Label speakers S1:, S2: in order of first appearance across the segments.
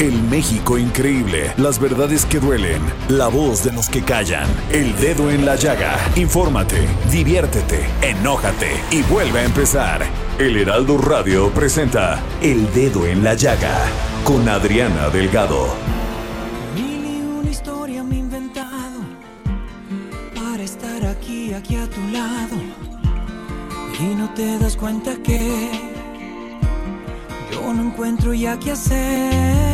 S1: El México increíble, las verdades que duelen, la voz de los que callan, el dedo en la llaga. Infórmate, diviértete, enójate y vuelve a empezar. El Heraldo Radio presenta El Dedo en la Llaga con Adriana Delgado.
S2: Mil y una historia me he inventado para estar aquí, aquí a tu lado. Y no te das cuenta que yo no encuentro ya qué hacer.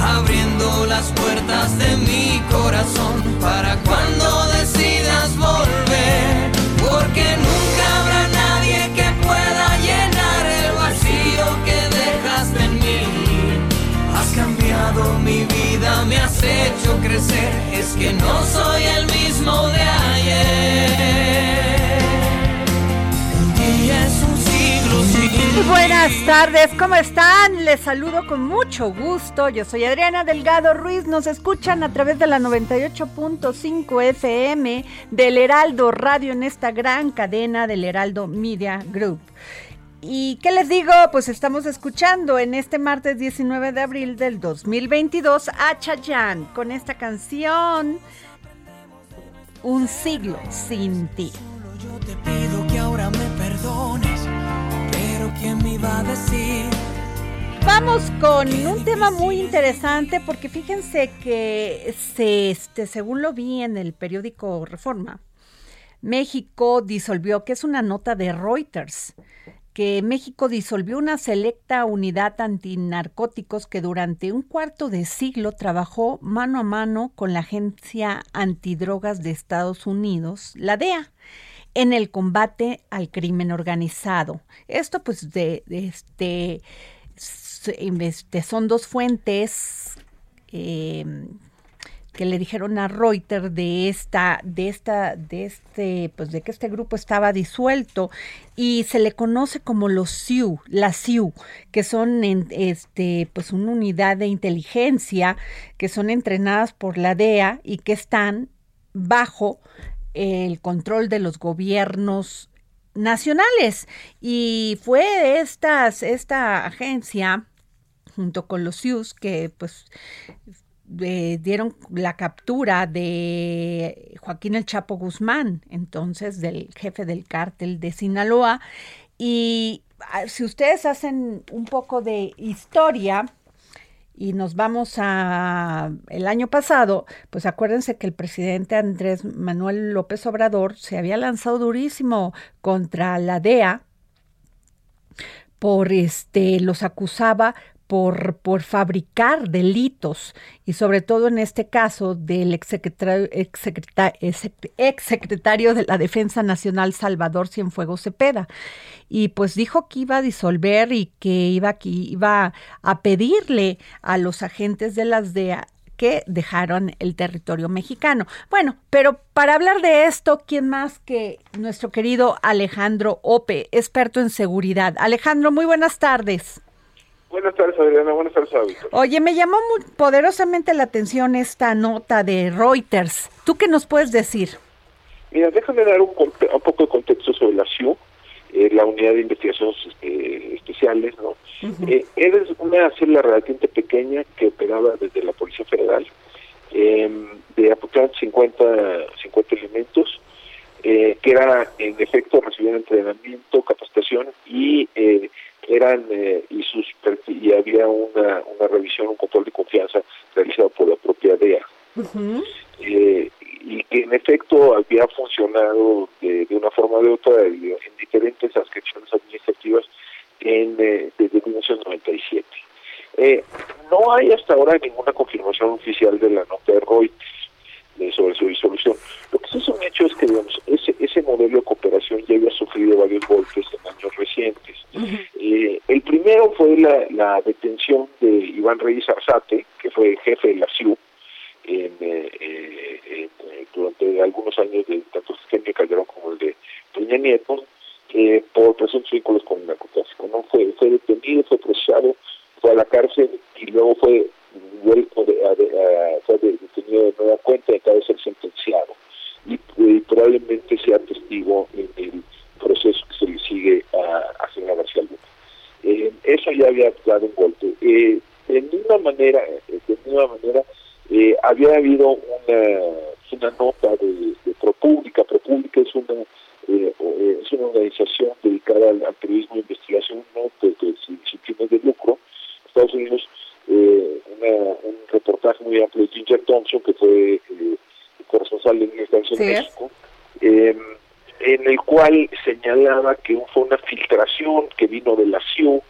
S2: Abriendo las puertas de mi corazón para cuando decidas volver. Porque nunca habrá nadie que pueda llenar el vacío que dejaste en mí. Has cambiado mi vida, me has hecho crecer. Es que no soy el mismo de ayer. Un día es un
S3: buenas tardes, ¿cómo están? Les saludo con mucho gusto. Yo soy Adriana Delgado Ruiz. Nos escuchan a través de la 98.5 FM del Heraldo Radio en esta gran cadena del Heraldo Media Group. ¿Y qué les digo? Pues estamos escuchando en este martes 19 de abril del 2022 a Chayanne con esta canción Un siglo sin ti.
S2: Solo yo te pido que ahora me perdones, ¿quién me iba a decir?
S3: Vamos con un tema muy interesante porque fíjense que se, este, según lo vi en el periódico Reforma, México disolvió, que es una nota de Reuters, que México disolvió una selecta unidad antinarcóticos que durante un cuarto de siglo trabajó mano a mano con la Agencia Antidrogas de Estados Unidos, la DEA, en el combate al crimen organizado. Esto pues de, este, son dos fuentes eh, que le dijeron a Reuters de esta, de esta, de este, pues de que este grupo estaba disuelto y se le conoce como los SIU, las SIU, que son este, pues una unidad de inteligencia que son entrenadas por la DEA y que están bajo el control de los gobiernos nacionales. Y fue estas, esta agencia junto con los SIUS que pues eh, dieron la captura de Joaquín el Chapo Guzmán, entonces del jefe del cártel de Sinaloa. Y ah, si ustedes hacen un poco de historia y nos vamos a el año pasado, pues acuérdense que el presidente Andrés Manuel López Obrador se había lanzado durísimo contra la DEA por este los acusaba por, por fabricar delitos y sobre todo en este caso del exsecretario, exsecreta- ex- exsecretario de la Defensa Nacional Salvador Cienfuegos Cepeda. Y pues dijo que iba a disolver y que iba, que iba a pedirle a los agentes de las DEA que dejaron el territorio mexicano. Bueno, pero para hablar de esto, ¿quién más que nuestro querido Alejandro Ope, experto en seguridad? Alejandro, muy buenas tardes.
S4: Buenas tardes, Adriana. Buenas tardes, Víctor.
S3: Oye, me llamó muy poderosamente la atención esta nota de Reuters. ¿Tú qué nos puedes decir?
S4: Mira, déjame dar un, poco de contexto sobre la CIU, eh, la Unidad de Investigaciones eh, Especiales, ¿no? Eh, es una célula relativamente pequeña que operaba desde la Policía Federal, em, de aproximadamente 50, 50 elementos, que era, en efecto, recibían entrenamiento, capacitación y eran y sus y había una, una revisión, un control de confianza realizado por la propia DEA y que en efecto había funcionado de, una forma o de otra en diferentes adscripciones administrativas en, eh, desde 1997. Eh, no hay hasta ahora ninguna confirmación oficial de la nota de Reuters eh, sobre su disolución. Lo que sí es un hecho es que digamos, ese, ese modelo de cooperación ya había sufrido varios golpes en años recientes. Eh, el primero fue la, la, detención de Iván Reyes Arzate, que fue jefe de la CIU, en, eh, durante algunos años de tanto Eugenio Calderón como el de Peña Nieto eh, por presuntos vínculos con el narcotráfico. ¿no? Fue, fue detenido, fue procesado, fue a la cárcel y luego fue vuelto de, fue detenido de nueva cuenta y acaba de ser sentenciado. Y, probablemente sea testigo en el proceso que se le sigue a, a General García Luna. Eh, eso ya había dado un golpe. Eh, de ninguna manera, de ninguna manera, eh, había habido una, una nota de, de ProPública. ProPública es una eh, eh, es una organización dedicada al, periodismo de investigación no de, sin, fines de lucro. Estados Unidos, eh, un reportaje muy amplio de Ginger Thompson, que fue eh, corresponsal de Estados Unidos en México, em, en el cual señalaba que fue una filtración que vino de la CIU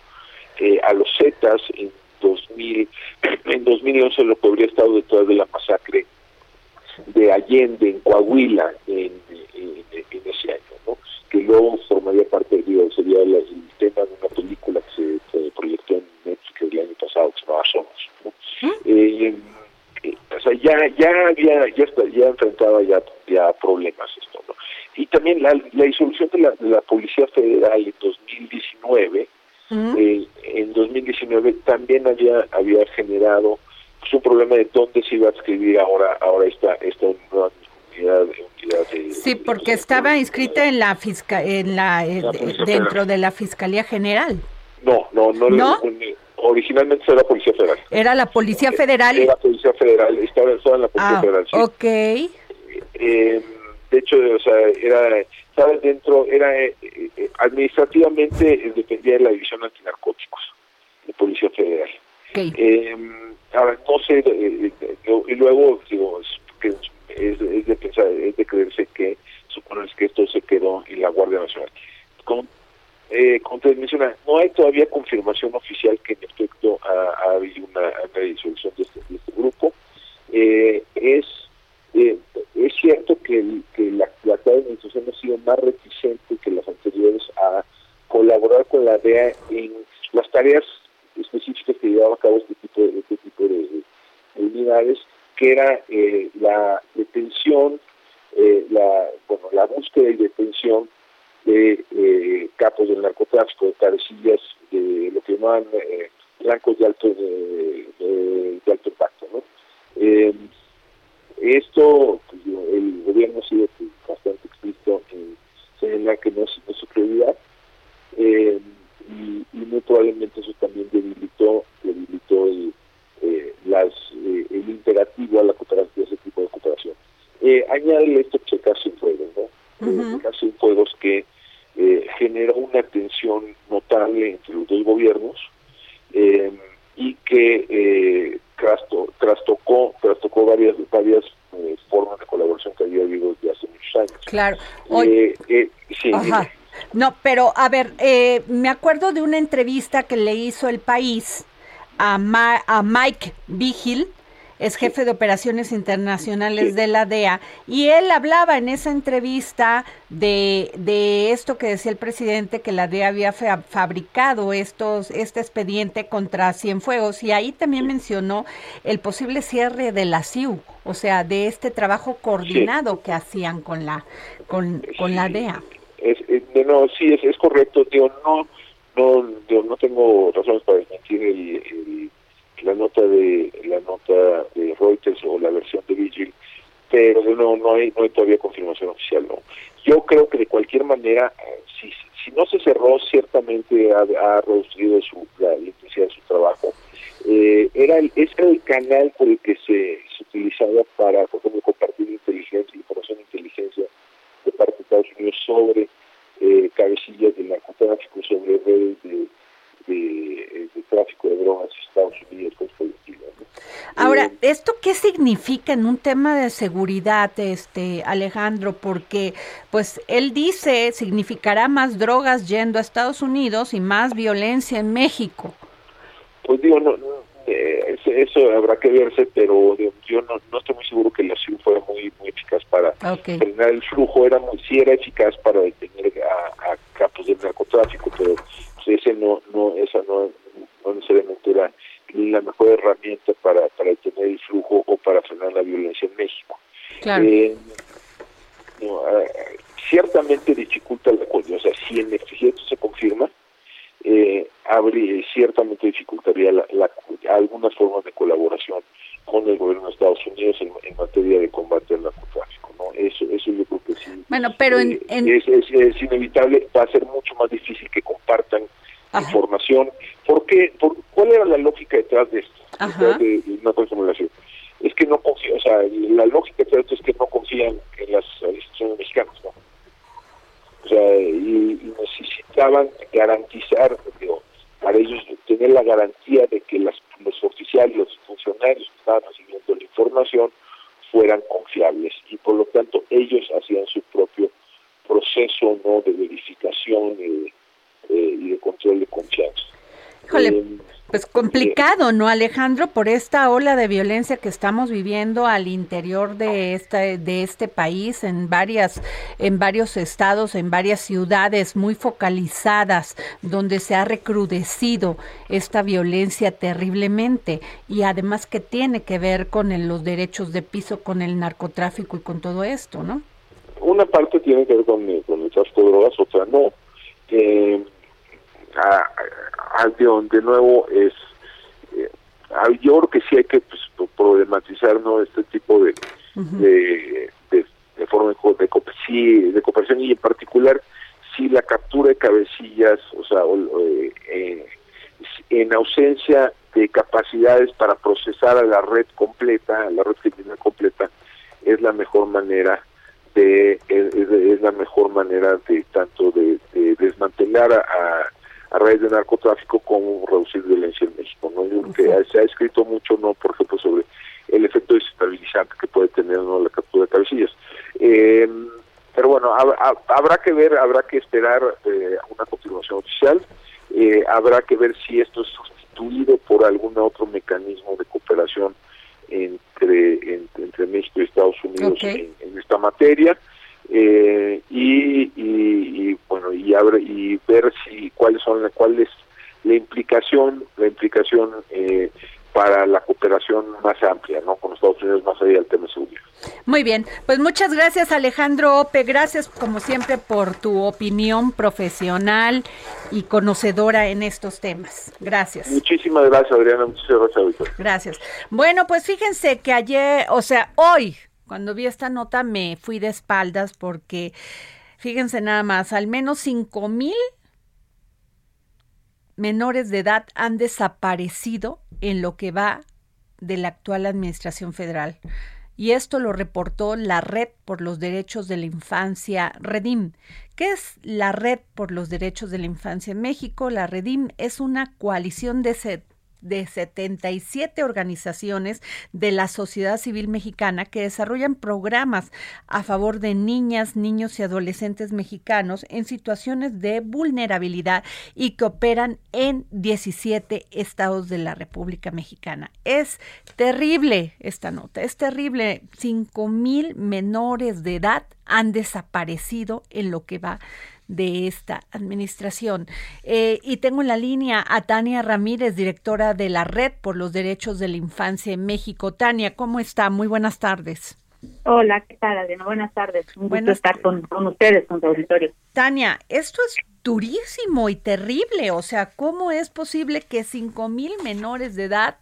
S4: a los Zetas en 2000, en 2011 lo que habría estado detrás de la masacre de Allende en Coahuila en, ese año, ¿no? que luego formaría parte del sería el tema de una película que se, proyectó en Netflix el año pasado que se llamaba Somos. ¿no? ¿Mm? Eh, eh, o sea, ya ya había ya ya enfrentaba ya ya problemas esto, ¿no? Y también la, la disolución de la, de la Policía Federal en 2019 eh, en 2019 también había había generado pues, un problema de dónde se iba a escribir ahora ahora esta esta unidad, unidad de,
S3: sí porque estaba inscrita en la fisca, en la, eh, dentro de la fiscalía general
S4: no no no, ¿No? originalmente era la policía federal
S3: era la policía federal
S4: era la policía federal estaba, estaba en la policía
S3: ah,
S4: federal sí.
S3: okay
S4: eh, de hecho o sea era estaba dentro, era eh, eh, administrativamente dependía de la división antinarcóticos de Policía Federal. Em, ahora, no sé, eh, y luego, digo, es, es, es de creerse que supones que esto se quedó en la Guardia Nacional. Como, eh, menciona, no hay todavía confirmación oficial que en efecto ha, habido una, una disolución de este, de este grupo. Eh, es eh, es cierto que, la, actual administración ha sido más reticente que las anteriores a colaborar con la DEA en las tareas específicas que llevaba a cabo este tipo de, este tipo de, unidades, que era eh, la detención, eh, la, bueno, la búsqueda y detención de eh, capos del narcotráfico, de cabecillas, de lo que llaman blancos de alto, de, de alto impacto. ¿no? Esto, pues, el gobierno ha sido pues, bastante explícito en señalar que no es, su prioridad eh, y, muy probablemente eso también debilitó, debilitó el, eh, las, eh, el imperativo a la cooperación, ese tipo de cooperación. Eh, añade esto checar sin fuegos, ¿no? Uh sin fuegos que generó una tensión notable entre los dos gobiernos y que trastocó, trastocó varias, varias eh, formas de colaboración que había habido desde hace muchos años.
S3: Claro.
S4: Eh, eh, sí,
S3: No, pero a ver, me acuerdo de una entrevista que le hizo el país a, a Mike Vigil, es jefe de operaciones internacionales de la DEA, y él hablaba en esa entrevista de, de esto que decía el presidente, que la DEA había fabricado estos, este expediente contra Cienfuegos, y ahí también mencionó el posible cierre de la CIU, o sea, de este trabajo coordinado que hacían con la, con, con la DEA.
S4: Es, no, sí, es, es correcto, digo, no, no, no tengo razones para desmentir el la nota de la nota de Reuters o la versión de Vigil, pero no no hay no hay todavía confirmación oficial. No, yo creo que de cualquier manera si si no se cerró ciertamente ha, reducido su la, intensidad de su trabajo. Eh, era el, es el canal por el que se, se utilizaba para, por ejemplo, compartir inteligencia, información de inteligencia de parte de Estados Unidos sobre eh, cabecillas del narcotráfico, sobre redes de, de, tráfico de drogas en Estados Unidos,
S3: Ahora, eh, ¿esto qué significa en un tema de seguridad, este Alejandro? Porque, pues, él dice, significará más drogas yendo a Estados Unidos y más violencia en México.
S4: Pues digo, no, eh, eso habrá que verse, pero yo no, no, estoy muy seguro que la CIU fuera muy muy eficaz para frenar el flujo, era muy, sí era eficaz para detener a, a capos del narcotráfico, pero ese no, no, esa no, no necesariamente era la mejor herramienta para, para detener el flujo o para frenar la violencia en México. Eh, ah, ciertamente dificulta la cosa, o sea, si en efecto se confirma, eh, habría, ciertamente dificultaría la, algunas formas de colaboración con el gobierno de Estados Unidos en, materia de combate al narcotráfico. ¿no? Eso, eso yo creo que sí.
S3: Bueno, pero en,
S4: eh, Es, es, inevitable, va a ser mucho más difícil que compartan información. ¿Por qué? Por, ¿Cuál era la lógica detrás de esto? Detrás de, una formulación. Es que no confían, o sea, la lógica detrás de esto es que no confían en las instituciones mexicanas, ¿no? O sea, y, necesitaban garantizar, digo, para ellos tener la garantía de que las, los oficiales, los funcionarios que estaban recibiendo la información fueran confiables. Y por lo tanto ellos hacían su propio proceso no de verificación eh, eh, y de control de confianza.
S3: Híjole, eh, pues complicado, ¿no, Alejandro? Por esta ola de violencia que estamos viviendo al interior de esta, de este país, en varias, en varios estados, en varias ciudades muy focalizadas, donde se ha recrudecido esta violencia terriblemente y además que tiene que ver con los derechos de piso, con el narcotráfico y con todo esto, ¿no?
S4: Una parte tiene que ver con, el tráfico de drogas, otra no. Eh, de nuevo es eh, yo creo que sí hay que pues, problematizar no este tipo de, de, de, forma de, de, cooperación y en particular si la captura de cabecillas o sea eh, eh, en ausencia de capacidades para procesar a la red completa a la red criminal completa es la mejor manera de es, la mejor manera de tanto de, desmantelar a a raíz de narcotráfico cómo reducir violencia en México. ¿no? que se ha escrito mucho, no por ejemplo, sobre el efecto desestabilizante que puede tener ¿no? la captura de cabecillas. Eh, pero bueno, habrá que ver, habrá que esperar eh, una continuación oficial, eh, habrá que ver si esto es sustituido por algún otro mecanismo de cooperación entre, entre, México y Estados Unidos en, esta materia. Eh, y, y, bueno y abre, y ver si cuáles son cuál es la implicación la implicación eh, para la cooperación más amplia no con Estados Unidos más allá del tema seguridad
S3: muy bien. Pues muchas gracias Alejandro Ope. Gracias como siempre por tu opinión profesional y conocedora en estos temas. Gracias.
S4: Muchísimas gracias Adriana. Muchas gracias
S3: gracias. Bueno pues fíjense que ayer o sea hoy cuando vi esta nota me fui de espaldas porque, fíjense nada más, al menos cinco mil menores de edad han desaparecido en lo que va de la actual administración federal. Y esto lo reportó la Red por los Derechos de la Infancia, Redim. ¿Qué es la Red por los Derechos de la Infancia en México? La Redim es una coalición de de 77 organizaciones de la sociedad civil mexicana que desarrollan programas a favor de niñas, niños y adolescentes mexicanos en situaciones de vulnerabilidad y que operan en 17 estados de la República Mexicana. Es terrible esta nota, es terrible. 5 mil menores de edad han desaparecido en lo que va de esta administración. Eh, y tengo en la línea a Tania Ramírez, directora de la Red por los Derechos de la Infancia en México. Tania, ¿cómo está? Muy buenas tardes.
S5: Hola, ¿qué tal, Adriana? Buenas tardes. Un gusto estar con, con, ustedes, con su auditorio.
S3: Tania, esto es durísimo y terrible. O sea, ¿cómo es posible que cinco mil menores de edad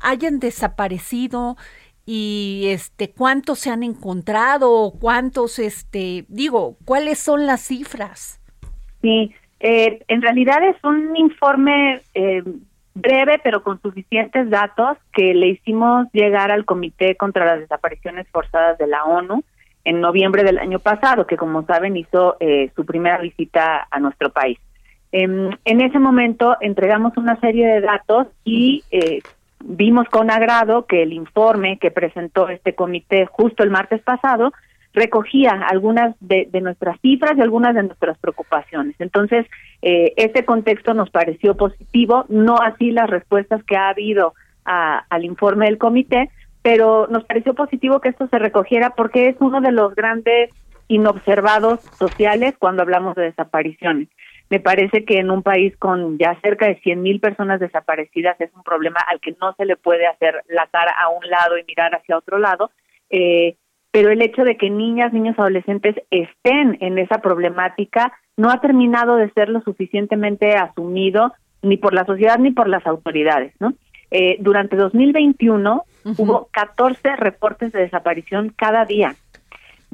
S3: hayan desaparecido? Y este cuántos se han encontrado, cuántos este digo, cuáles son las cifras.
S5: Sí, eh, en realidad es un informe eh, breve pero con suficientes datos que le hicimos llegar al Comité contra las Desapariciones Forzadas de la ONU en noviembre del año pasado, que como saben hizo eh, su primera visita a nuestro país. Em, en ese momento entregamos una serie de datos y eh, vimos con agrado que el informe que presentó este comité justo el martes pasado recogía algunas de, nuestras cifras y algunas de nuestras preocupaciones. Entonces, eh, este contexto nos pareció positivo, no así las respuestas que ha habido al informe del comité, pero nos pareció positivo que esto se recogiera porque es uno de los grandes inobservados sociales cuando hablamos de desapariciones. Me parece que en un país con ya cerca de 100 mil personas desaparecidas es un problema al que no se le puede hacer la cara a un lado y mirar hacia otro lado. Eh, pero el hecho de que niñas, niños, adolescentes estén en esa problemática no ha terminado de ser lo suficientemente asumido ni por la sociedad ni por las autoridades, ¿no? Eh, durante 2021 hubo 14 reportes de desaparición cada día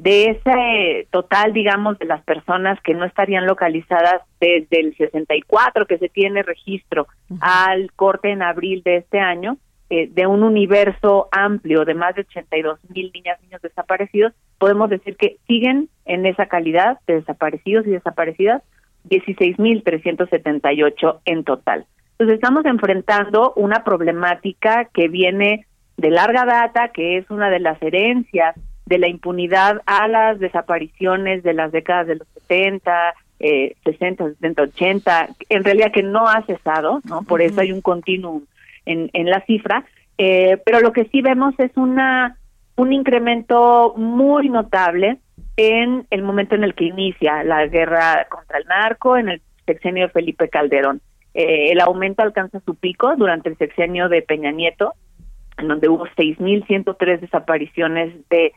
S5: de ese total, digamos, de las personas que no estarían localizadas desde el 64 que se tiene registro al corte en abril de este año, eh, de un universo amplio de más de 82 mil niñas y niños desaparecidos, podemos decir que siguen en esa calidad de desaparecidos y desaparecidas 16 mil 378 en total. Entonces estamos enfrentando una problemática que viene de larga data, que es una de las herencias de la impunidad a las desapariciones de las décadas de los 70, eh, 60, 70, 80, en realidad que no ha cesado, ¿no? Por eso hay un continuum en, en la cifra, eh, pero lo que sí vemos es una un incremento muy notable en el momento en el que inicia la guerra contra el narco, en el sexenio de Felipe Calderón. Eh, el aumento alcanza su pico durante el sexenio de Peña Nieto, en donde hubo 6.103 desapariciones de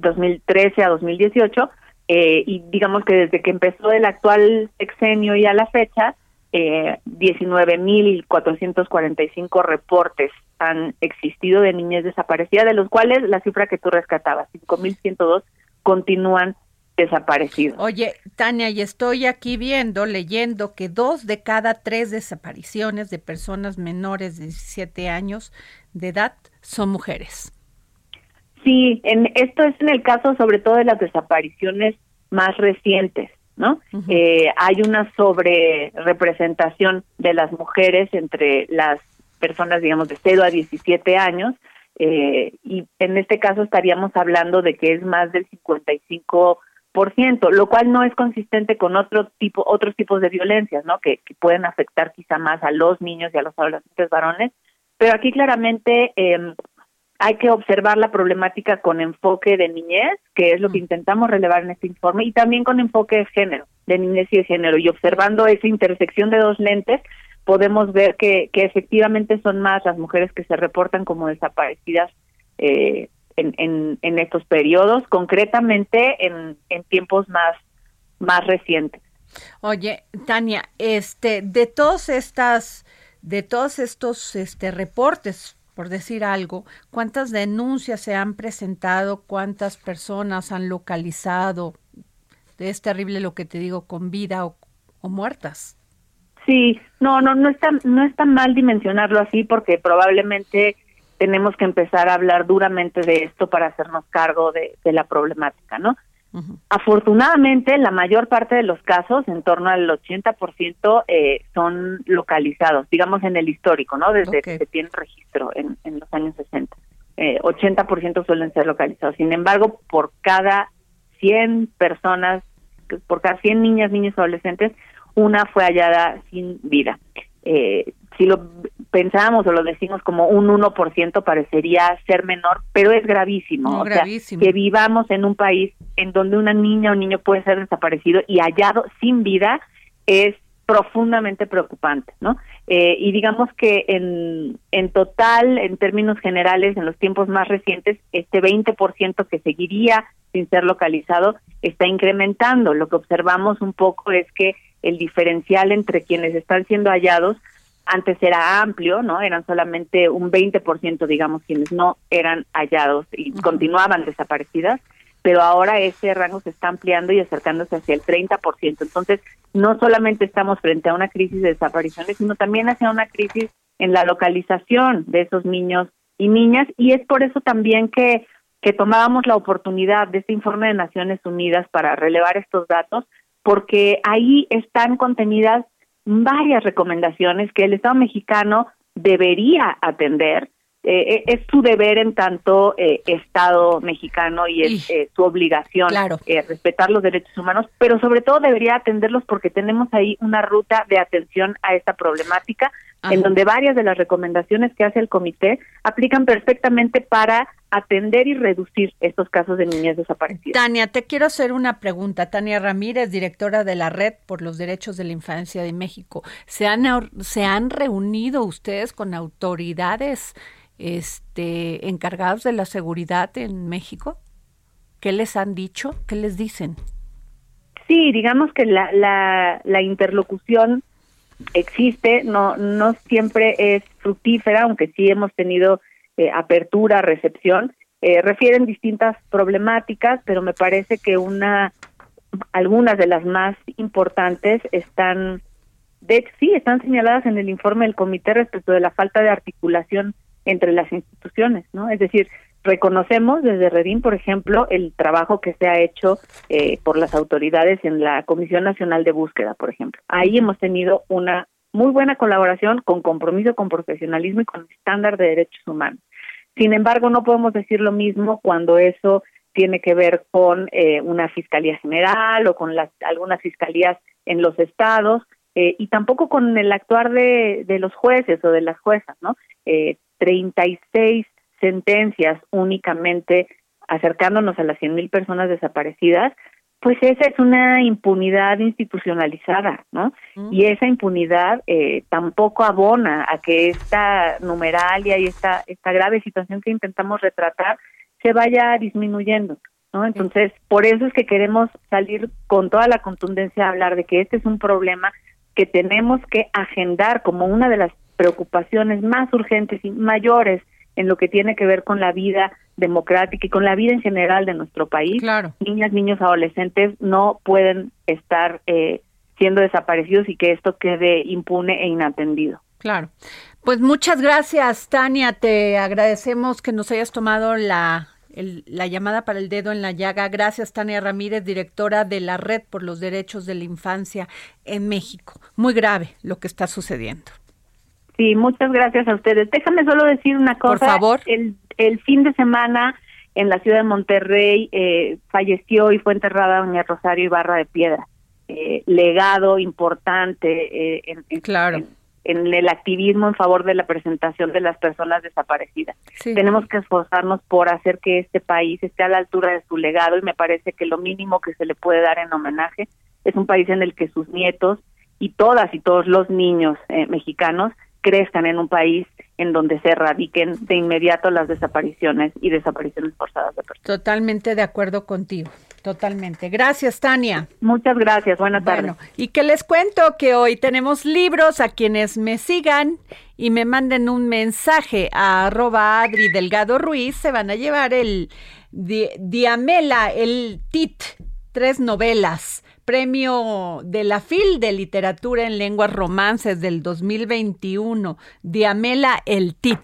S5: 2013 a 2018, eh, y digamos que desde que empezó el actual sexenio y a la fecha, eh, 19.445 reportes han existido de niñez desaparecidas, de los cuales la cifra que tú rescatabas, 5.102, continúan desaparecidos.
S3: Oye, Tania, y estoy aquí viendo, leyendo que dos de cada tres desapariciones de personas menores de 17 años de edad son mujeres.
S5: Sí, en, esto es en el caso sobre todo de las desapariciones más recientes, ¿no? eh, hay una sobre representación de las mujeres entre las personas, digamos, de 0 a 17 años, eh, y en este caso estaríamos hablando de que es más del 55 por ciento, lo cual no es consistente con otro tipo, otros tipos de violencias, ¿no? Que, que, pueden afectar quizá más a los niños y a los adolescentes varones, pero aquí claramente eh, hay que observar la problemática con enfoque de niñez, que es lo que mm. intentamos relevar en este informe, y también con enfoque de género, de niñez y de género. Y observando esa intersección de dos lentes, podemos ver que, que efectivamente son más las mujeres que se reportan como desaparecidas eh, en, en, estos periodos, concretamente en, en tiempos más, más recientes.
S3: Oye, Tania, este, de todos estas, de todos estos este, reportes, por decir algo, cuántas denuncias se han presentado, cuántas personas han localizado. Es terrible lo que te digo, con vida o, muertas.
S5: Sí, no, no, no está, no está mal dimensionarlo así porque probablemente tenemos que empezar a hablar duramente de esto para hacernos cargo de, la problemática, ¿no? Afortunadamente, la mayor parte de los casos, en torno al 80%, eh, son localizados, digamos en el histórico, ¿no? Desde que se tiene registro en, en los años 60. Eh, 80% suelen ser localizados. Sin embargo, por cada 100 personas, por cada 100 niñas, niños, adolescentes, una fue hallada sin vida. Eh, si lo pensamos o lo decimos como un 1% parecería ser menor, pero es gravísimo. o Sea, que vivamos en un país en donde una niña o niño puede ser desaparecido y hallado sin vida es profundamente preocupante, ¿no? Eh, y digamos que en, en total, en términos generales, en los tiempos más recientes, este 20% que seguiría sin ser localizado está incrementando. Lo que observamos un poco es que el diferencial entre quienes están siendo hallados antes era amplio, ¿no? Eran solamente un 20%, digamos, quienes no eran hallados y continuaban desaparecidas, pero ahora ese rango se está ampliando y acercándose hacia el 30%. Entonces, no solamente estamos frente a una crisis de desapariciones, sino también hacia una crisis en la localización de esos niños y niñas, y es por eso también que, que tomábamos la oportunidad de este informe de Naciones Unidas para relevar estos datos, porque ahí están contenidas varias recomendaciones que el Estado mexicano debería atender. Eh, eh, es su deber en tanto eh, Estado mexicano y es su obligación respetar los derechos humanos, pero sobre todo debería atenderlos porque tenemos ahí una ruta de atención a esta problemática en donde varias de las recomendaciones que hace el comité aplican perfectamente para atender y reducir estos casos de niñas desaparecidas.
S3: Tania, te quiero hacer una pregunta. Tania Ramírez, directora de la Red por los Derechos de la Infancia de México. ¿Se han, se han reunido ustedes con autoridades este, encargados de la seguridad en México? ¿Qué les han dicho? ¿Qué les dicen?
S5: Sí, digamos que la, la, la interlocución existe, no, no siempre es fructífera, aunque sí hemos tenido eh, apertura, recepción, eh, refieren distintas problemáticas, pero me parece que una algunas de las más importantes están de hecho sí están señaladas en el informe del comité respecto de la falta de articulación entre las instituciones, ¿no? Es decir, reconocemos desde Redín, por ejemplo, el trabajo que se ha hecho eh, por las autoridades en la Comisión Nacional de Búsqueda, por ejemplo. Ahí hemos tenido una muy buena colaboración con compromiso, con profesionalismo y con estándar de derechos humanos. Sin embargo, no podemos decir lo mismo cuando eso tiene que ver con eh, una fiscalía general o con las, algunas fiscalías en los estados eh, y tampoco con el actuar de, los jueces o de las juezas, ¿no? Eh, 36 sentencias únicamente acercándonos a las 100.000 personas desaparecidas, pues esa es una impunidad institucionalizada, ¿no? Y esa impunidad eh, tampoco abona a que esta numeralia y esta, esta grave situación que intentamos retratar se vaya disminuyendo, ¿no? Entonces, por eso es que queremos salir con toda la contundencia a hablar de que este es un problema que tenemos que agendar como una de las preocupaciones más urgentes y mayores en lo que tiene que ver con la vida democrática y con la vida en general de nuestro país.
S3: Claro.
S5: Niñas, niños, adolescentes no pueden estar eh, siendo desaparecidos y que esto quede impune e inatendido.
S3: Claro. Pues muchas gracias, Tania. Te agradecemos que nos hayas tomado la, la llamada para el dedo en la llaga. Gracias, Tania Ramírez, directora de la Red por los Derechos de la Infancia en México. Muy grave lo que está sucediendo.
S5: Sí, muchas gracias a ustedes. Déjame solo decir una cosa.
S3: Por favor.
S5: El, el fin de semana en la ciudad de Monterrey eh, falleció y fue enterrada doña Rosario Ibarra de Piedra. Eh, legado importante eh, en,
S3: claro.
S5: en, el activismo en favor de la presentación de las personas desaparecidas. Tenemos que esforzarnos por hacer que este país esté a la altura de su legado y me parece que lo mínimo que se le puede dar en homenaje es un país en el que sus nietos y todas y todos los niños mexicanos crezcan en un país en donde se erradiquen de inmediato las desapariciones y desapariciones forzadas de personas.
S3: Totalmente de acuerdo contigo, totalmente. Gracias, Tania.
S5: Muchas gracias, buenas tardes.
S3: y que les cuento que hoy tenemos libros a quienes me sigan y me manden un mensaje a arroba Adri Delgado Ruiz, se van a llevar el Diamela, el TIT, tres novelas Premio de la FIL de Literatura en Lenguas Romances del 2021 de Amela El Tit.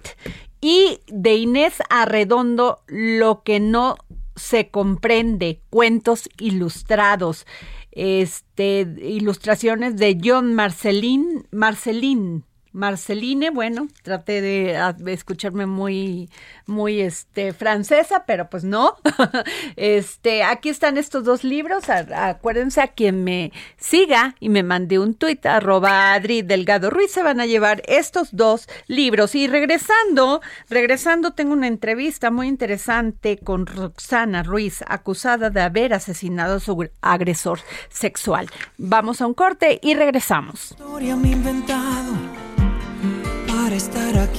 S3: Y de Inés Arredondo Lo que no se comprende, cuentos ilustrados, este, ilustraciones de John Marcelín, Marcelín, Marceline, bueno, traté de, escucharme muy, muy este, francesa, pero pues no. este, aquí están estos dos libros. acuérdense a quien me siga y me mande un tuit, arroba Adri Delgado Ruiz, se van a llevar estos dos libros. Y regresando, regresando, tengo una entrevista muy interesante con Roxana Ruiz, acusada de haber asesinado a su agresor sexual. Vamos a un corte y regresamos. Historia me inventado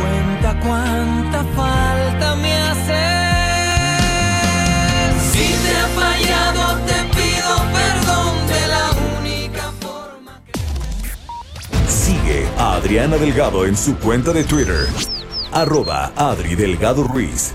S3: Cuenta cuánta falta me hace. Si te ha fallado, te pido perdón de la única forma que...
S1: Sigue a Adriana Delgado en su cuenta de Twitter, arroba Adri Delgado Ruiz.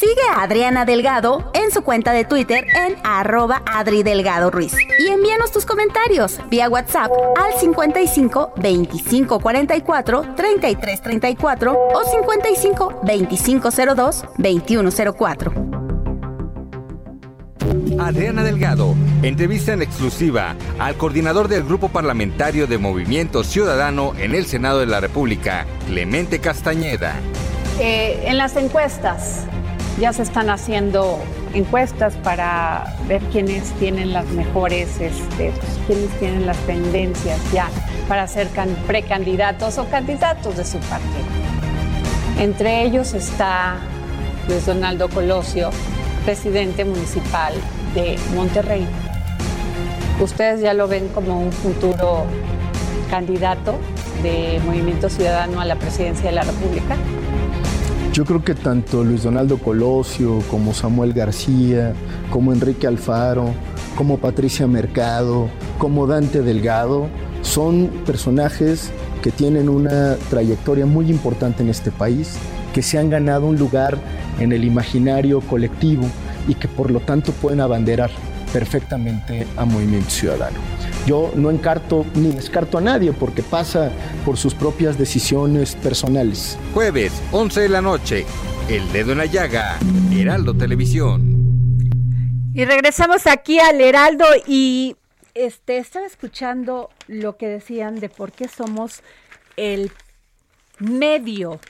S6: Sigue a Adriana Delgado en su cuenta de Twitter en arroba Adri Delgado Ruiz. Y envíanos tus comentarios vía WhatsApp al 55 25 44 33 34 o 55 25 02 21 04.
S7: Adriana Delgado, entrevista en exclusiva al coordinador del Grupo Parlamentario de Movimiento Ciudadano en el Senado de la República, Clemente Castañeda.
S8: Eh, en las encuestas, ya se están haciendo encuestas para ver quiénes tienen las mejores, este, pues, quiénes tienen las tendencias ya para ser precandidatos o candidatos de su partido. Entre ellos está Luis Donaldo Colosio, presidente municipal de Monterrey. ¿Ustedes ya lo ven como un futuro candidato de Movimiento Ciudadano a la presidencia de la República?
S9: Yo creo que tanto Luis Donaldo Colosio, como Samuel García, como Enrique Alfaro, como Patricia Mercado, como Dante Delgado, son personajes que tienen una trayectoria muy importante en este país, que se han ganado un lugar en el imaginario colectivo y que por lo tanto pueden abanderar perfectamente a Movimiento Ciudadano. Yo no encarto ni descarto a nadie porque pasa por sus propias decisiones personales.
S7: Jueves, 11 de la noche, El Dedo en la Llaga, Heraldo Televisión.
S3: Y regresamos aquí al Heraldo y este, estaba escuchando lo que decían de por qué somos el medio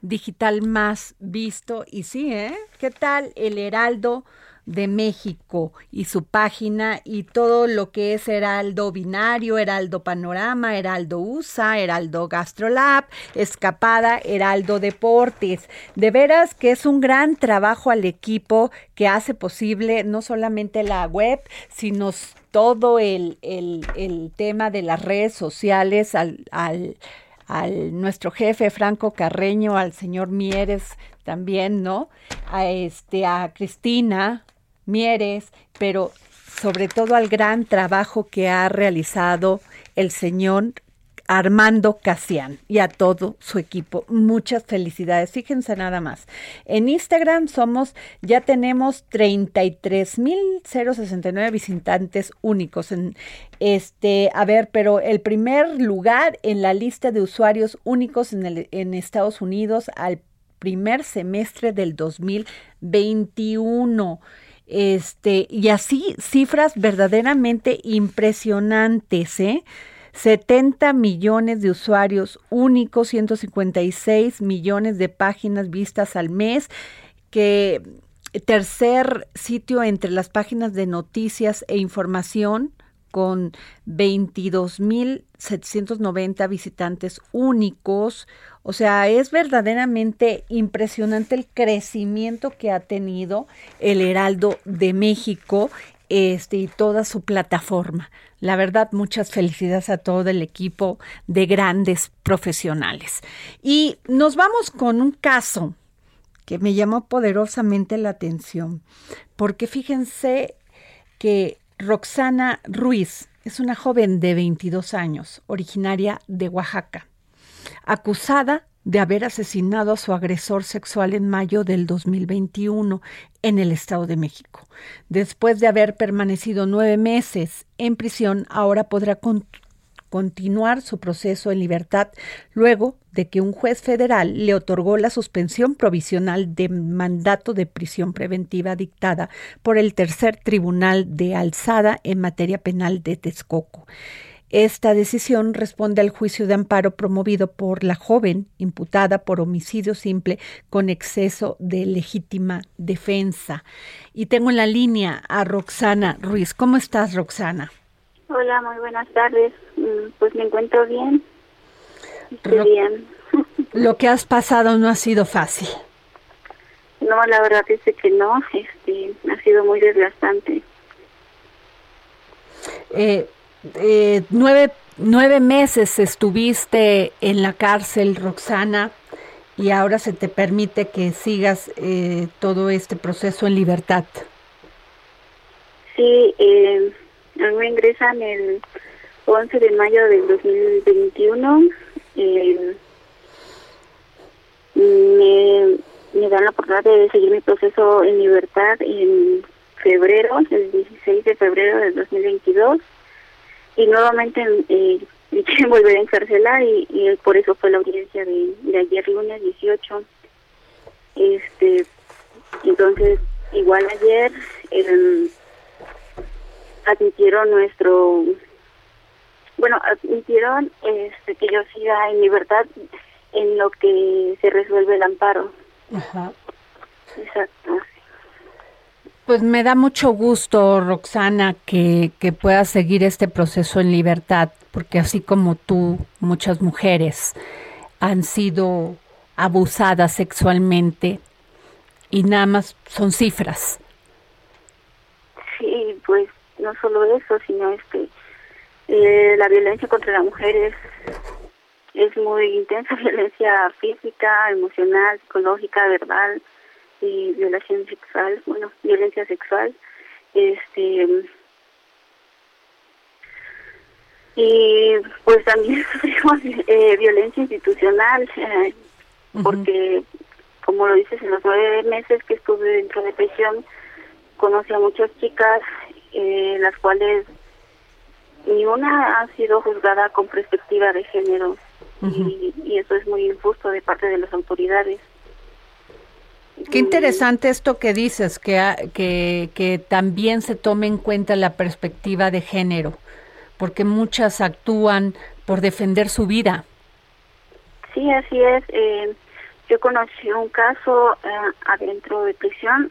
S3: digital más visto. Y sí, ¿eh? ¿Qué tal el Heraldo de México y su página y todo lo que es Heraldo Binario, Heraldo Panorama, Heraldo USA, Heraldo Gastrolab, Escapada, Heraldo Deportes. De veras que es un gran trabajo al equipo que hace posible no solamente la web, sino todo el, el, tema de las redes sociales al, al, al nuestro jefe Franco Carreño, al señor Mieres también, ¿no? A este, a Cristina, Mieres, pero sobre todo al gran trabajo que ha realizado el señor Armando Casian y a todo su equipo. Muchas felicidades. Fíjense nada más. En Instagram somos, ya tenemos 33.069 visitantes únicos. Este, a ver, pero el primer lugar en la lista de usuarios únicos en, el, en Estados Unidos al primer semestre del 2021. Este, y así cifras verdaderamente impresionantes, ¿eh? 70 millones de usuarios únicos, 156 millones de páginas vistas al mes, que tercer sitio entre las páginas de noticias e información con 22.790 visitantes únicos. O sea, es verdaderamente impresionante el crecimiento que ha tenido el Heraldo de México este, y toda su plataforma. La verdad, muchas felicidades a todo el equipo de grandes profesionales. Y nos vamos con un caso que me llamó poderosamente la atención, porque fíjense que Roxana Ruiz es una joven de 22 años, originaria de Oaxaca, acusada de haber asesinado a su agresor sexual en mayo del 2021 en el Estado de México. Después de haber permanecido nueve meses en prisión, ahora podrá continuar su proceso en libertad luego de que un juez federal le otorgó la suspensión provisional de mandato de prisión preventiva dictada por el tercer tribunal de alzada en materia penal de Texcoco. Esta decisión responde al juicio de amparo promovido por la joven imputada por homicidio simple con exceso de legítima defensa. Y tengo en la línea a Roxana Ruiz. ¿Cómo estás, Roxana?
S10: Hola, muy buenas tardes. Mm, pues me encuentro bien. Estoy bien.
S3: Lo que has pasado no ha sido fácil.
S10: No, la verdad es que no. Este, ha sido muy desgastante.
S3: Eh, eh, nueve, nueve meses estuviste en la cárcel, Roxana, y ahora se te permite que sigas eh, todo este proceso en libertad.
S10: Sí, eh, me ingresan el 11 de mayo del 2021. Eh, me, me dan la oportunidad de seguir mi proceso en libertad en febrero, el 16 de febrero del 2022 y nuevamente eh, quieren volver a encarcelar y, y, por eso fue la audiencia de, ayer lunes 18 este entonces igual ayer eh, admitieron nuestro bueno admitieron este que yo siga en libertad en lo que se resuelve el amparo Ajá. exacto
S3: pues me da mucho gusto, Roxana, que, que puedas seguir este proceso en libertad, porque así como tú, muchas mujeres han sido abusadas sexualmente y nada más son cifras.
S10: Sí, pues no solo eso, sino este eh, la violencia contra la mujer es, es muy intensa, violencia física, emocional, psicológica, verbal, y violación sexual, bueno, violencia sexual, este y pues también sufrimos eh, violencia institucional, eh, porque como lo dices, en los nueve meses que estuve dentro de prisión, conocí a muchas chicas, eh, las cuales ni una ha sido juzgada con perspectiva de género, y, y eso es muy injusto de parte de las autoridades.
S3: Qué interesante esto que dices, que, que, que también se tome en cuenta la perspectiva de género, porque muchas actúan por defender su vida.
S10: Sí, así es. Eh, yo conocí un caso eh, adentro de prisión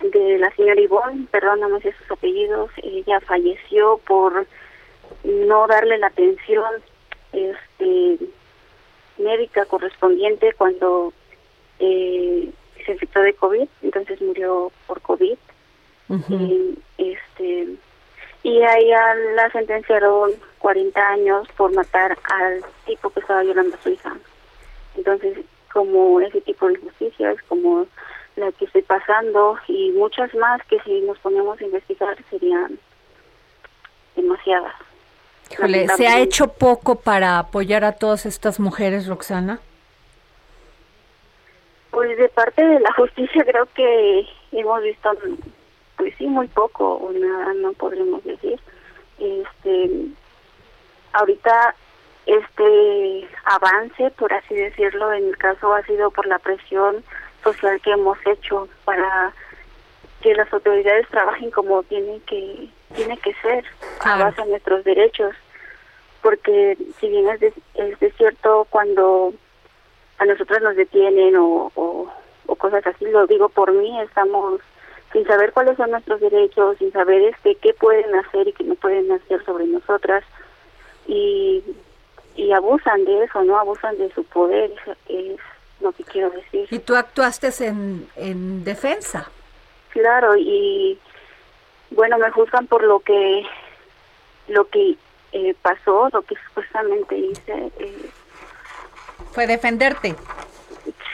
S10: de la señora Ivonne, perdón, no me sus apellidos, ella falleció por no darle la atención este, médica correspondiente cuando eh, se infectó de COVID, entonces murió por COVID. y, este y a ella la sentenciaron 40 años por matar al tipo que estaba violando a su hija. Entonces, como ese tipo de injusticias, como la que estoy pasando y muchas más que si nos ponemos a investigar serían demasiadas.
S3: ¿se ha hecho poco para apoyar a todas estas mujeres, Roxana?
S10: Pues de parte de la justicia creo que hemos visto, pues sí, muy poco o nada, no podremos decir. Este, ahorita este avance, por así decirlo, en el caso ha sido por la presión social que hemos hecho para que las autoridades trabajen como tienen que tiene que ser a base de nuestros derechos porque si bien es de, es cierto cuando a nosotros nos detienen o, o, cosas así. Lo digo por mí estamos sin saber cuáles son nuestros derechos sin saber este qué pueden hacer y qué no pueden hacer sobre nosotras. Y y abusan de eso no abusan de su poder es lo que quiero decir.
S3: Y tú actuaste en en defensa.
S10: Claro, y bueno, me juzgan por lo que lo que eh, pasó, lo que supuestamente hice. Eh,
S3: Fue defenderte.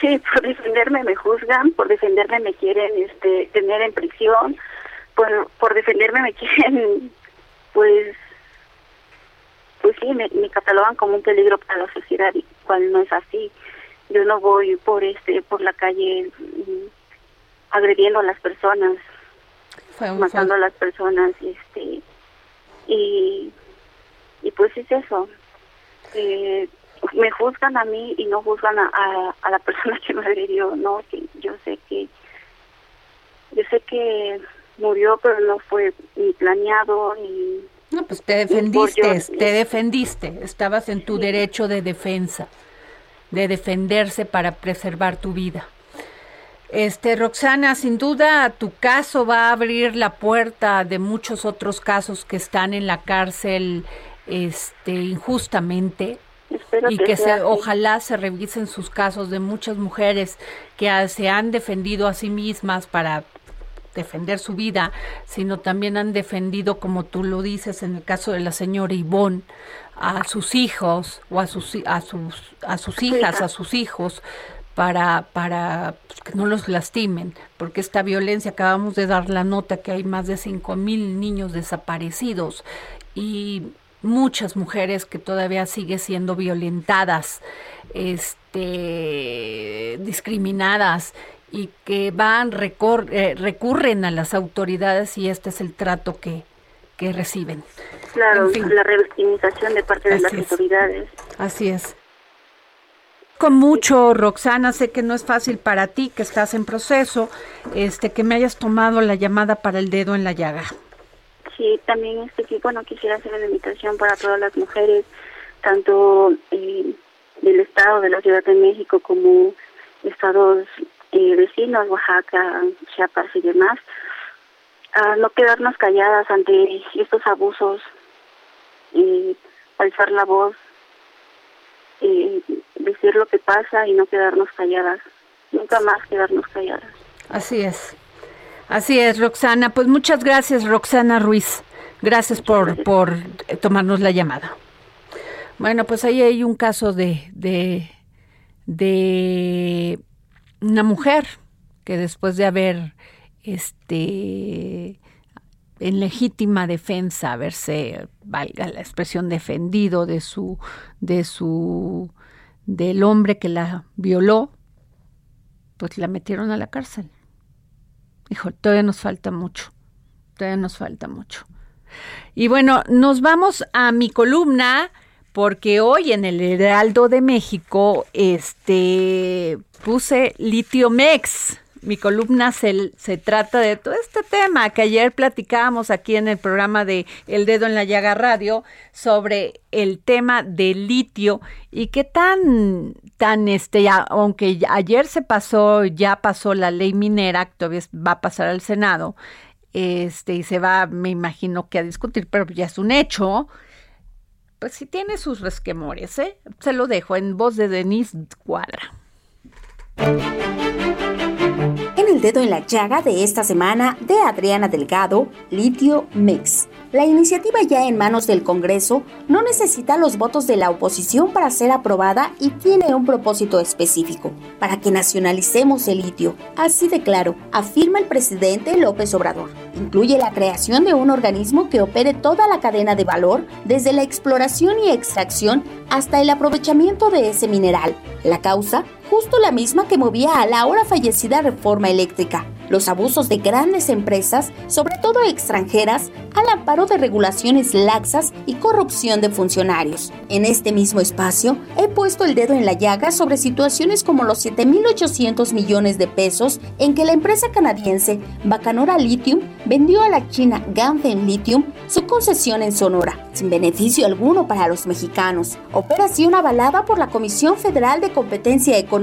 S10: Sí, por defenderme me juzgan, por defenderme me quieren este, tener en prisión, por, por defenderme me quieren, pues, pues sí, me, me catalogan como un peligro para la sociedad, y cual no es así. Yo no voy por este por la calle mm, agrediendo a las personas, matando a las personas, este, y, y pues es eso. Eh, me juzgan a mí y no juzgan a, a, la persona que me agredió, ¿no? Que yo sé que, yo sé que murió, pero no fue ni planeado ni...
S3: No, pues te defendiste, te defendiste, estabas en tu derecho de defensa, de defenderse para preservar tu vida. Este, Roxana, sin duda tu caso va a abrir la puerta de muchos otros casos que están en la cárcel este, injustamente. Y que, se, ojalá se revisen sus casos de muchas mujeres que se han defendido a sí mismas para defender su vida, sino también han defendido, como tú lo dices en el caso de la señora Ivonne, a sus hijos o a sus, a sus, a sus hijas, a sus hijos, para, para pues, que no los lastimen, porque esta violencia, acabamos de dar la nota que hay más de cinco mil niños desaparecidos y muchas mujeres que todavía siguen siendo violentadas, este, discriminadas y que van, eh, recurren a las autoridades y este es el trato que, que reciben.
S10: Claro, la revictimización de parte de las autoridades.
S3: Así es con mucho, Roxana, sé que no es fácil para ti, que estás en proceso, este, que me hayas tomado la llamada para el dedo en la llaga.
S10: Sí, también este, que, bueno, quisiera hacer una invitación para todas las mujeres, tanto eh, del Estado, de la Ciudad de México, como estados eh, vecinos, Oaxaca, Chiapas y demás, a no quedarnos calladas ante estos abusos, y alzar la voz, eh, decir lo que pasa y no quedarnos calladas, nunca más quedarnos calladas.
S3: Así es. Así es, Roxana. Pues muchas gracias, Roxana Ruiz. Gracias por, por tomarnos la llamada. Bueno, pues ahí hay un caso de, de, de una mujer que después de haber este en legítima defensa, haberse, valga la expresión, defendido de su, de su, del hombre que la violó, pues la metieron a la cárcel. Hijo, todavía nos falta mucho, todavía nos falta mucho. Y bueno, nos vamos a mi columna porque hoy en el Heraldo de México este puse Litiomex Mi columna se, se, trata de todo este tema que ayer platicábamos aquí en el programa de El Dedo en la Llaga Radio sobre el tema del litio y qué tan, tan, este, aunque ayer se pasó, ya pasó la ley minera, que todavía va a pasar al Senado, este, y se va, me imagino que a discutir, pero ya es un hecho pues sí tiene sus resquemores, ¿eh? Se lo dejo en voz de Denise Cuadra.
S6: El dedo en la llaga de esta semana de Adriana Delgado, Litio Mix. La iniciativa ya en manos del Congreso no necesita los votos de la oposición para ser aprobada y tiene un propósito específico, para que nacionalicemos el litio. Así de claro, afirma el presidente López Obrador. Incluye la creación de un organismo que opere toda la cadena de valor, desde la exploración y extracción hasta el aprovechamiento de ese mineral. La causa, justo la misma que movía a la ahora fallecida reforma eléctrica los abusos de grandes empresas, sobre todo extranjeras, al amparo de regulaciones laxas y corrupción de funcionarios. En este mismo espacio, he puesto el dedo en la llaga sobre situaciones como los 7.800 millones de pesos en que la empresa canadiense Bacanora Lithium vendió a la China Ganfeng Lithium su concesión en Sonora, sin beneficio alguno para los mexicanos. Operación avalada por la Comisión Federal de Competencia Económica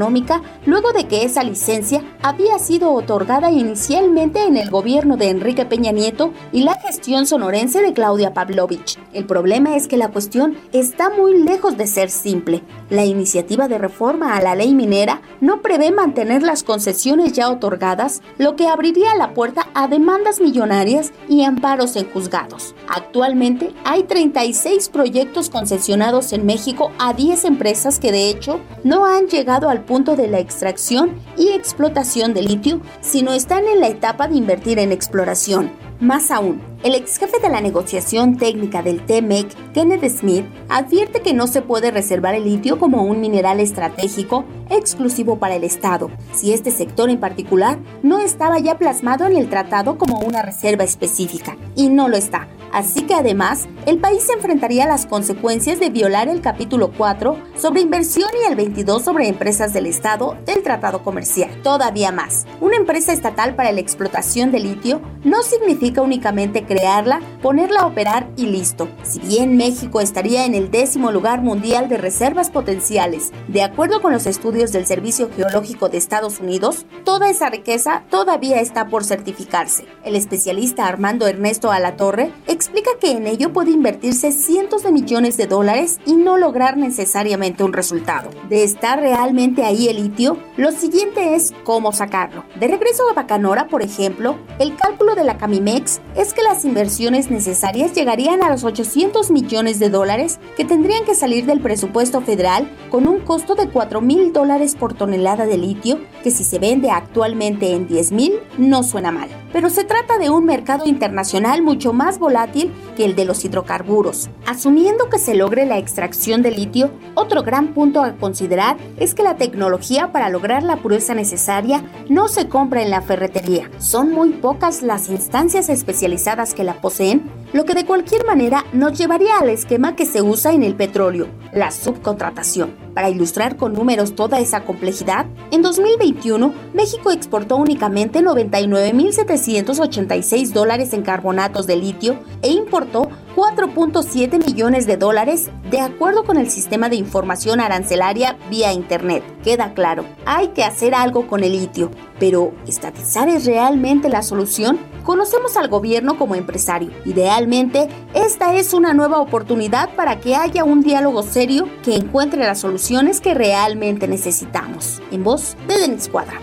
S6: luego de que esa licencia había sido otorgada inicialmente en el gobierno de Enrique Peña Nieto y la gestión sonorense de Claudia Pavlovich. El problema es que la cuestión está muy lejos de ser simple. La iniciativa de reforma a la ley minera no prevé mantener las concesiones ya otorgadas, lo que abriría la puerta a demandas millonarias y amparos en juzgados. Actualmente hay 36 proyectos concesionados en México a 10 empresas que de hecho no han llegado al punto de la extracción y explotación de litio, sino están en la etapa de invertir en exploración. Más aún, el ex jefe de la negociación técnica del TMEC, Kenneth Smith, advierte que no se puede reservar el litio como un mineral estratégico exclusivo para el Estado, si este sector en particular no estaba ya plasmado en el tratado como una reserva específica, y no lo está. Así que además, el país se enfrentaría a las consecuencias de violar el capítulo 4 sobre inversión y el 22 sobre empresas del Estado del Tratado Comercial. Todavía más, una empresa estatal para la explotación de litio no significa únicamente crearla, ponerla a operar y listo. Si bien México estaría en el décimo lugar mundial de reservas potenciales, de acuerdo con los estudios del Servicio Geológico de Estados Unidos, toda esa riqueza todavía está por certificarse. El especialista Armando Ernesto Alatorre explica que en ello puede invertirse cientos de millones de dólares y no lograr necesariamente un resultado. De estar realmente ahí el litio, lo siguiente es cómo sacarlo. De regreso a Bacanora, por ejemplo, el cálculo de la Camimex es que las inversiones necesarias llegarían a los 800 millones de dólares que tendrían que salir del presupuesto federal con un costo de 4 mil dólares por tonelada de litio, que si se vende actualmente en 10 mil no suena mal. Pero se trata de un mercado internacional mucho más volátil que el de los hidrocarburos. Asumiendo que se logre la extracción de litio, otro gran punto a considerar es que la tecnología para lograr la pureza necesaria no se compra en la ferretería. Son muy pocas las instancias especializadas que la poseen, lo que de cualquier manera nos llevaría al esquema que se usa en el petróleo, la subcontratación. Para ilustrar con números toda esa complejidad, en 2021 México exportó únicamente 99.786 dólares en carbonatos de litio e importó 4.7 millones de dólares de acuerdo con el sistema de información arancelaria vía Internet. Queda claro, hay que hacer algo con el litio, pero ¿estatizar es realmente la solución? Conocemos al gobierno como empresario. Idealmente, esta es una nueva oportunidad para que haya un diálogo serio que encuentre las soluciones que realmente necesitamos. En voz de Denis Cuadra.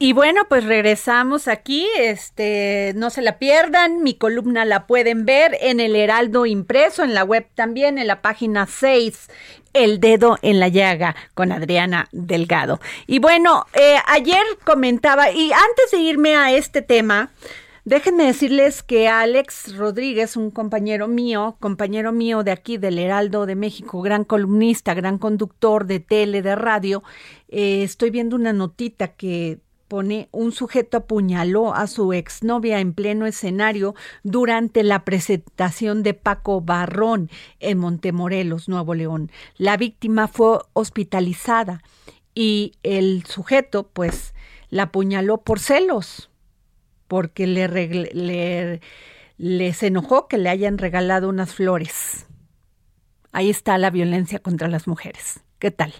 S3: Y bueno, pues regresamos aquí, este, no se la pierdan, mi columna la pueden ver en el Heraldo impreso, en la web también, en la página 6, El dedo en la llaga, con Adriana Delgado. Y bueno, eh, ayer comentaba, y antes de irme a este tema, Déjenme decirles que Alex Rodríguez, un compañero mío, compañero mío de aquí del Heraldo de México, gran columnista, gran conductor de tele, de radio, eh, estoy viendo una notita que pone un sujeto apuñaló a su exnovia en pleno escenario durante la presentación de Paco Barrón en Montemorelos, Nuevo León. La víctima fue hospitalizada y el sujeto pues la apuñaló por celos, porque le, le les enojó que le hayan regalado unas flores. Ahí está la violencia contra las mujeres. ¿Qué tal?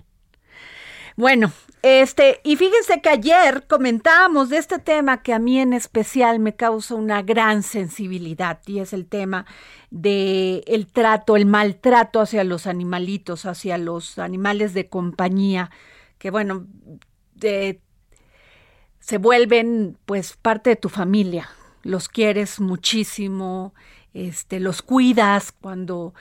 S3: Bueno, este, y fíjense que ayer comentábamos de este tema que a mí en especial me causa una gran sensibilidad y es el tema de el trato, el maltrato hacia los animalitos, hacia los animales de compañía, que bueno, se vuelven pues parte de tu familia, los quieres muchísimo, este, los cuidas cuando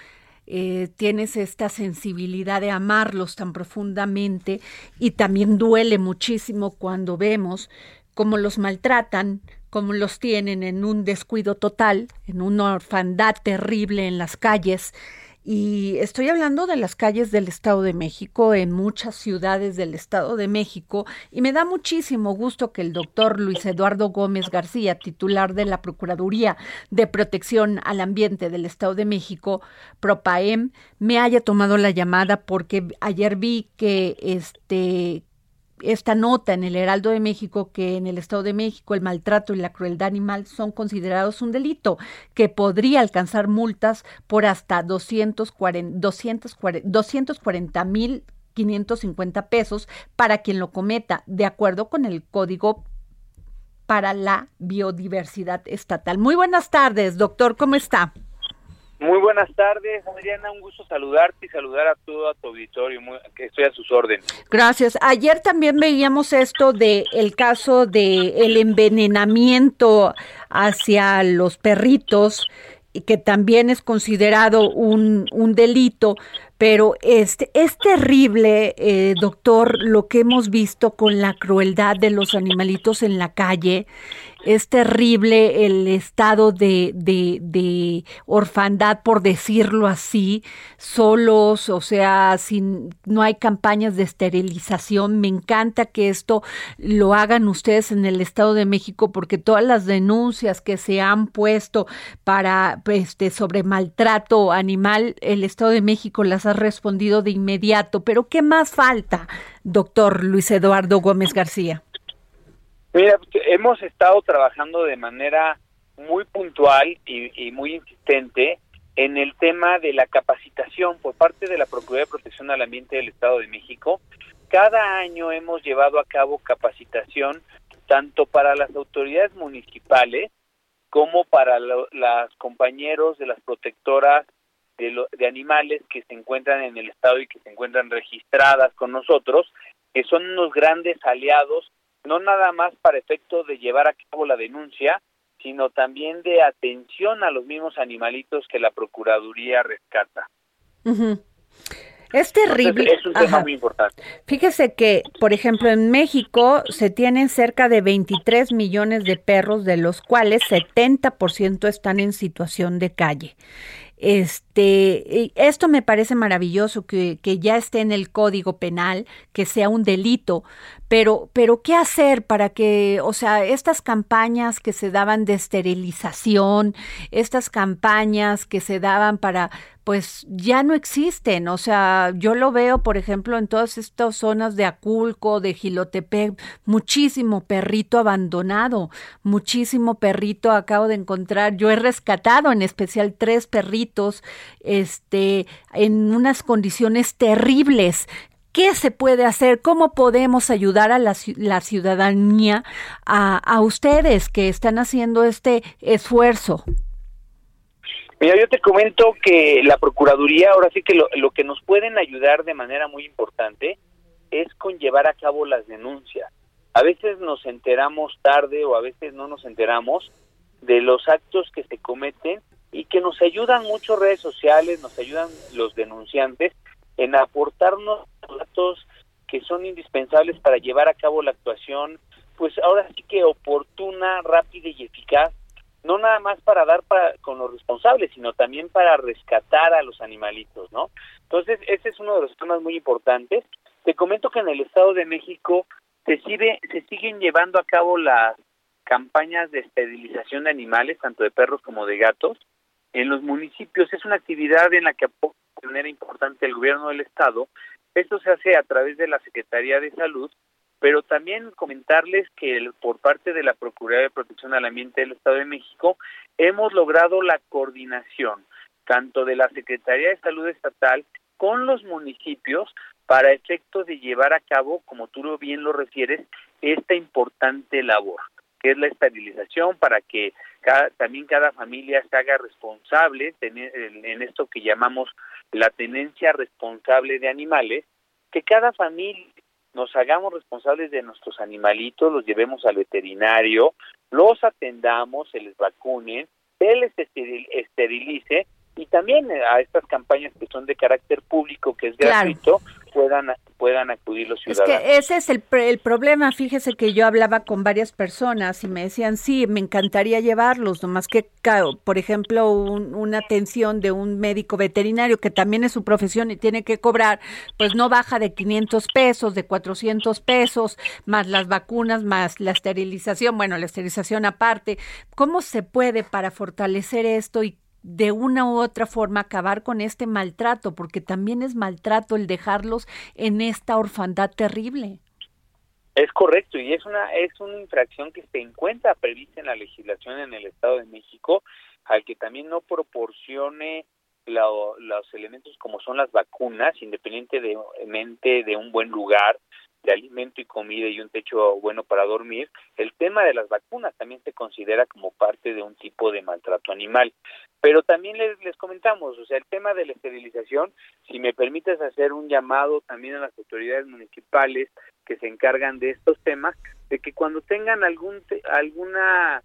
S3: eh, tienes esta sensibilidad de amarlos tan profundamente y también duele muchísimo cuando vemos cómo los maltratan, cómo los tienen en un descuido total, en una orfandad terrible en las calles y estoy hablando de las calles del Estado de México, en muchas ciudades del Estado de México, y me da muchísimo gusto que el doctor Luis Eduardo Gómez García, titular de la Procuraduría de Protección al Ambiente del Estado de México, PROPAEM, me haya tomado la llamada porque ayer vi que este esta nota en el Heraldo de México que en el Estado de México el maltrato y la crueldad animal son considerados un delito que podría alcanzar multas por hasta 240 mil 550 pesos para quien lo cometa, de acuerdo con el Código para la Biodiversidad Estatal. Muy buenas tardes, doctor, ¿cómo está?
S11: Muy buenas tardes, Adriana. Un gusto saludarte y saludar a todo tu auditorio, que estoy a sus órdenes.
S3: Gracias. Ayer también veíamos esto de el caso de el envenenamiento hacia los perritos que también es considerado un, un delito, pero este, es terrible, eh, doctor, lo que hemos visto con la crueldad de los animalitos en la calle es terrible el estado de, de, orfandad, por decirlo así, solos, o sea, sin, no hay campañas de esterilización. Me encanta que esto lo hagan ustedes en el Estado de México, porque todas las denuncias que se han puesto para este sobre maltrato animal, el Estado de México las ha respondido de inmediato. Pero ¿qué más falta, doctor Luis Eduardo Gómez García?
S11: Mira, hemos estado trabajando de manera muy puntual y, muy insistente en el tema de la capacitación por parte de la Procuraduría de Protección al Ambiente del Estado de México. Cada año hemos llevado a cabo capacitación tanto para las autoridades municipales como para los compañeros de las protectoras de, de animales que se encuentran en el Estado y que se encuentran registradas con nosotros, que son unos grandes aliados no nada más para efecto de llevar a cabo la denuncia, sino también de atención a los mismos animalitos que la Procuraduría rescata.
S3: Es terrible.
S11: es un tema muy importante.
S3: Fíjese que, por ejemplo, en México se tienen cerca de 23 millones de perros, de los cuales 70% están en situación de calle. Este, esto me parece maravilloso que, que, ya esté en el código penal, que sea un delito, pero, pero ¿qué hacer para que, o sea, estas campañas que se daban de esterilización, estas campañas que se daban para pues ya no existen. O sea, yo lo veo, por ejemplo, en todas estas zonas de Aculco, de Gilotepec, muchísimo perrito abandonado, muchísimo perrito acabo de encontrar. Yo he rescatado en especial tres perritos, este, en unas condiciones terribles. ¿Qué se puede hacer? ¿Cómo podemos ayudar a la, ciudadanía, a, a ustedes que están haciendo este esfuerzo?
S11: Mira, yo te comento que la Procuraduría, ahora sí que lo, lo que nos pueden ayudar de manera muy importante es con llevar a cabo las denuncias. A veces nos enteramos tarde o a veces no nos enteramos de los actos que se cometen y que nos ayudan mucho redes sociales, nos ayudan los denunciantes en aportarnos datos que son indispensables para llevar a cabo la actuación, pues ahora sí que oportuna, rápida y eficaz no nada más para dar para, con los responsables, sino también para rescatar a los animalitos, ¿no? Entonces, ese es uno de los temas muy importantes. Te comento que en el Estado de México se, sigue, se siguen llevando a cabo las campañas de esterilización de animales, tanto de perros como de gatos. En los municipios. Es una actividad en la que de manera importante el gobierno del Estado. Esto se hace a través de la Secretaría de Salud, pero también comentarles que por parte de la Procuraduría de Protección al Ambiente del Estado de México hemos logrado la coordinación tanto de la Secretaría de Salud Estatal con los municipios para efectos de llevar a cabo, como tú bien lo refieres, esta importante labor, que es la esterilización para que también cada familia se haga responsable en esto que llamamos la tenencia responsable de animales, que cada familia nos hagamos responsables de nuestros animalitos, los llevemos al veterinario, los atendamos, se les vacunen, se les esterilice y también a estas campañas que son de carácter público, que es gratuito, puedan puedan acudir los ciudadanos.
S3: Es que ese es el, el, problema, fíjese que yo hablaba con varias personas y me decían, sí, me encantaría llevarlos, nomás que, por ejemplo, una atención de un médico veterinario, que también es su profesión y tiene que cobrar, pues no baja de 500 pesos, de 400 pesos, más las vacunas, más la esterilización, bueno, la esterilización aparte. ¿Cómo se puede para fortalecer esto y de una u otra forma acabar con este maltrato, porque también es maltrato el dejarlos en esta orfandad terrible.
S11: Es correcto y es una es una infracción que se encuentra prevista en la legislación en el Estado de México, al que también no proporcione los elementos como son las vacunas, independientemente de un buen lugar, de alimento y comida y un techo bueno para dormir, el tema de las vacunas también se considera como parte de un tipo de maltrato animal. Pero también les, les comentamos, o sea, el tema de la esterilización, si me permites hacer un llamado también a las autoridades municipales que se encargan de estos temas, de que cuando tengan algún alguna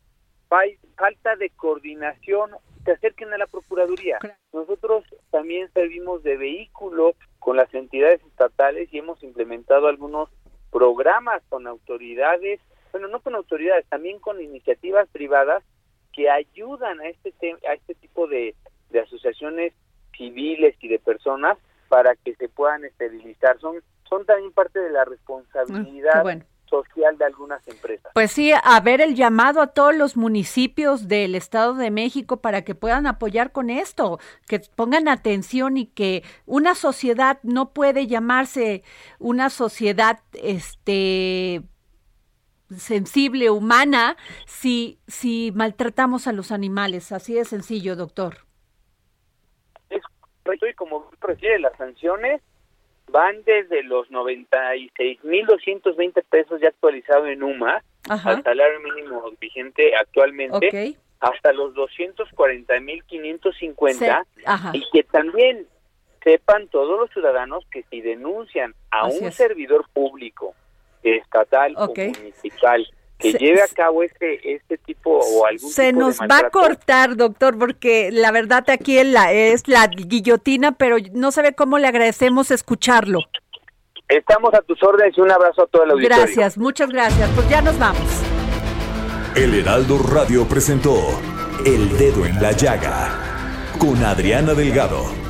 S11: falta de coordinación se acerquen a la Procuraduría. Nosotros también servimos de vehículo con las entidades estatales y hemos implementado algunos programas con autoridades, bueno, no con autoridades, también con iniciativas privadas que ayudan a este a este tipo de, de asociaciones civiles y de personas para que se puedan esterilizar. Son son también parte de la responsabilidad social de algunas empresas.
S3: Pues sí, a ver el llamado a todos los municipios del Estado de México para que puedan apoyar con esto, que pongan atención y que una sociedad no puede llamarse una sociedad este sensible, humana, si, si maltratamos a los animales. Así de sencillo, doctor.
S11: Es correcto y como prefiere las sanciones van desde los 96.220 pesos ya actualizado en UMA, al salario mínimo vigente actualmente, hasta los 240.550 y que también sepan todos los ciudadanos que si denuncian a un servidor público, estatal o municipal, que lleve a cabo este este tipo o algún
S3: se nos va a cortar doctor porque la verdad aquí la, es la guillotina pero no sabe cómo le agradecemos escucharlo.
S11: Estamos a tus órdenes y un abrazo a todo el auditorio.
S3: Gracias muchas gracias. Pues ya nos vamos.
S1: El Heraldo Radio presentó El Dedo en la Llaga con Adriana Delgado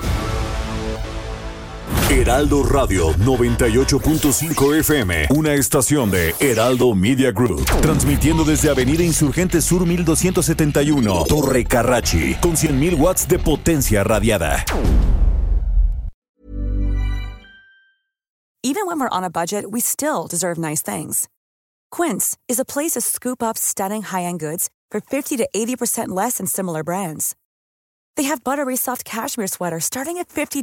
S1: Heraldo Radio 98.5 FM, una estación de Heraldo Media Group, transmitiendo desde Avenida Insurgente Sur 1271, Torre Carrachi, con 100.000 watts de potencia radiada.
S12: Even when we're on a budget, we still deserve nice things. Quince is a place to scoop up stunning high-end goods for 50 to 80% less than similar brands. They have buttery soft cashmere sweaters starting at $50